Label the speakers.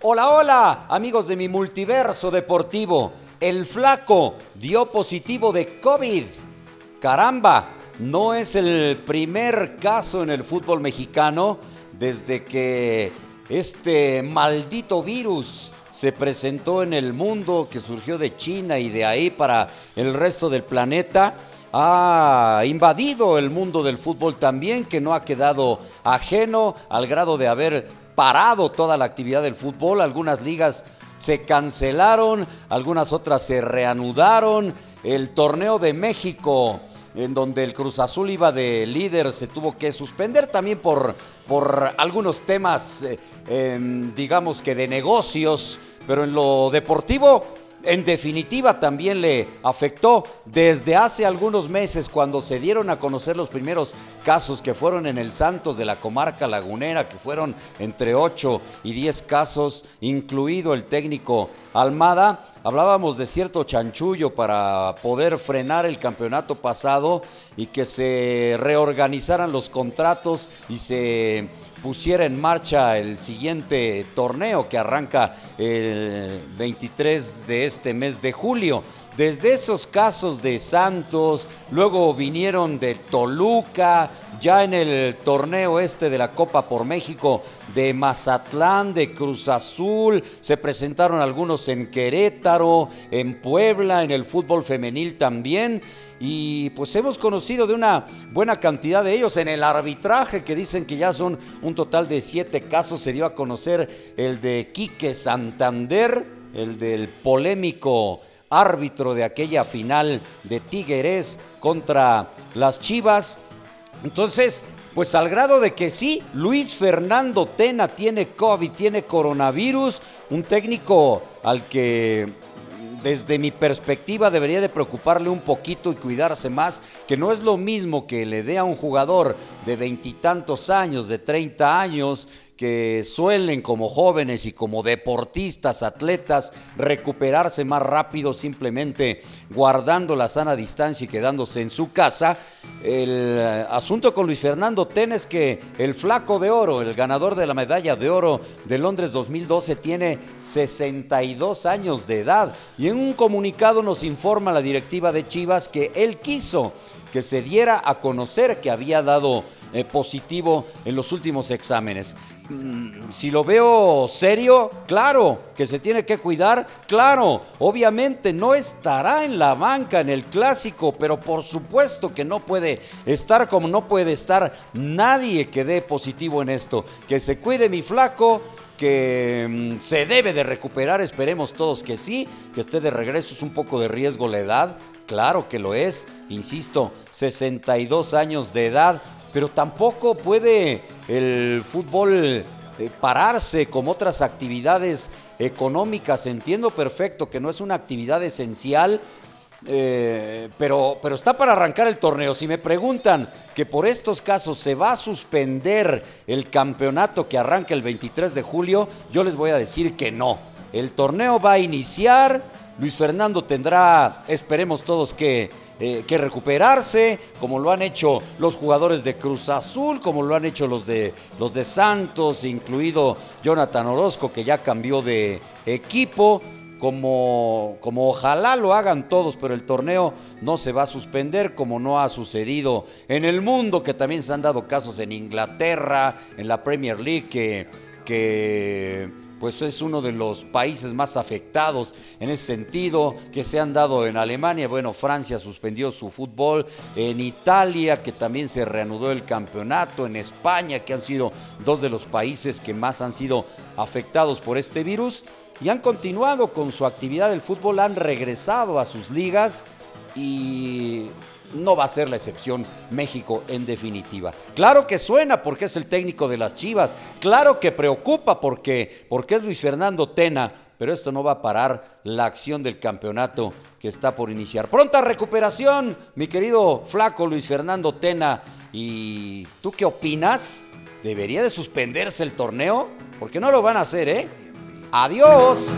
Speaker 1: Hola, hola, amigos de mi multiverso deportivo. El flaco dio positivo de COVID. Caramba, no es el primer caso en el fútbol mexicano desde que este maldito virus se presentó en el mundo, que surgió de China y de ahí para el resto del planeta ha invadido el mundo del fútbol también, que no ha quedado ajeno al grado de haber parado toda la actividad del fútbol, algunas ligas se cancelaron, algunas otras se reanudaron, el torneo de México en donde el Cruz Azul iba de líder, se tuvo que suspender también por, por algunos temas, eh, em, digamos que de negocios, pero en lo deportivo en definitiva también le afectó desde hace algunos meses cuando se dieron a conocer los primeros casos que fueron en el Santos de la comarca lagunera, que fueron entre 8 y 10 casos, incluido el técnico Almada. Hablábamos de cierto chanchullo para poder frenar el campeonato pasado y que se reorganizaran los contratos y se pusiera en marcha el siguiente torneo que arranca el 23 de este mes de julio. Desde esos casos de Santos, luego vinieron de Toluca, ya en el torneo este de la Copa por México, de Mazatlán, de Cruz Azul, se presentaron algunos en Querétaro, en Puebla, en el fútbol femenil también. Y pues hemos conocido de una buena cantidad de ellos en el arbitraje, que dicen que ya son un total de siete casos. Se dio a conocer el de Quique Santander, el del polémico árbitro de aquella final de Tigres contra las Chivas. Entonces, pues al grado de que sí, Luis Fernando Tena tiene COVID, tiene coronavirus, un técnico al que desde mi perspectiva debería de preocuparle un poquito y cuidarse más, que no es lo mismo que le dé a un jugador de veintitantos años, de 30 años, que suelen como jóvenes y como deportistas, atletas, recuperarse más rápido simplemente guardando la sana distancia y quedándose en su casa. El eh, asunto con Luis Fernando Ten es que el flaco de oro, el ganador de la medalla de oro de Londres 2012, tiene 62 años de edad y en un comunicado nos informa la directiva de Chivas que él quiso que se diera a conocer que había dado eh, positivo en los últimos exámenes. Mm, si lo veo serio, claro, que se tiene que cuidar, claro, obviamente no estará en la banca en el clásico, pero por supuesto que no puede estar como no puede estar nadie que dé positivo en esto. Que se cuide mi flaco, que mm, se debe de recuperar, esperemos todos que sí, que esté de regreso, es un poco de riesgo la edad, claro que lo es, insisto, 62 años de edad, pero tampoco puede el fútbol eh, pararse como otras actividades económicas. Entiendo perfecto que no es una actividad esencial, eh, pero, pero está para arrancar el torneo. Si me preguntan que por estos casos se va a suspender el campeonato que arranca el 23 de julio, yo les voy a decir que no. El torneo va a iniciar, Luis Fernando tendrá, esperemos todos que eh, que recuperarse, como lo han hecho los jugadores de Cruz Azul, como lo han hecho los de, los de Santos, incluido Jonathan Orozco, que ya cambió de equipo. Como, como, ojalá lo hagan todos, pero el torneo no se va a suspender como no ha sucedido en el mundo, que también se han dado casos en Inglaterra, en la Premier League, que, que pues es uno de los países más afectados en ese sentido que se han dado en Alemania. Bueno, Francia suspendió su fútbol, en Italia que también se reanudó el campeonato, en España que han sido dos de los países que más han sido afectados por este virus y han continuado con su actividad del fútbol, han regresado a sus ligas y no va a ser la excepción México en definitiva. Claro que suena porque es el técnico de las Chivas, claro que preocupa porque, porque es Luis Fernando Tena, pero esto no va a parar la acción del campeonato que está por iniciar. Pronta recuperación, mi querido flaco Luis Fernando Tena. ¿Y tú qué opinas? ¿Debería de suspenderse el torneo? Porque no lo van a hacer, ¿eh? Adiós.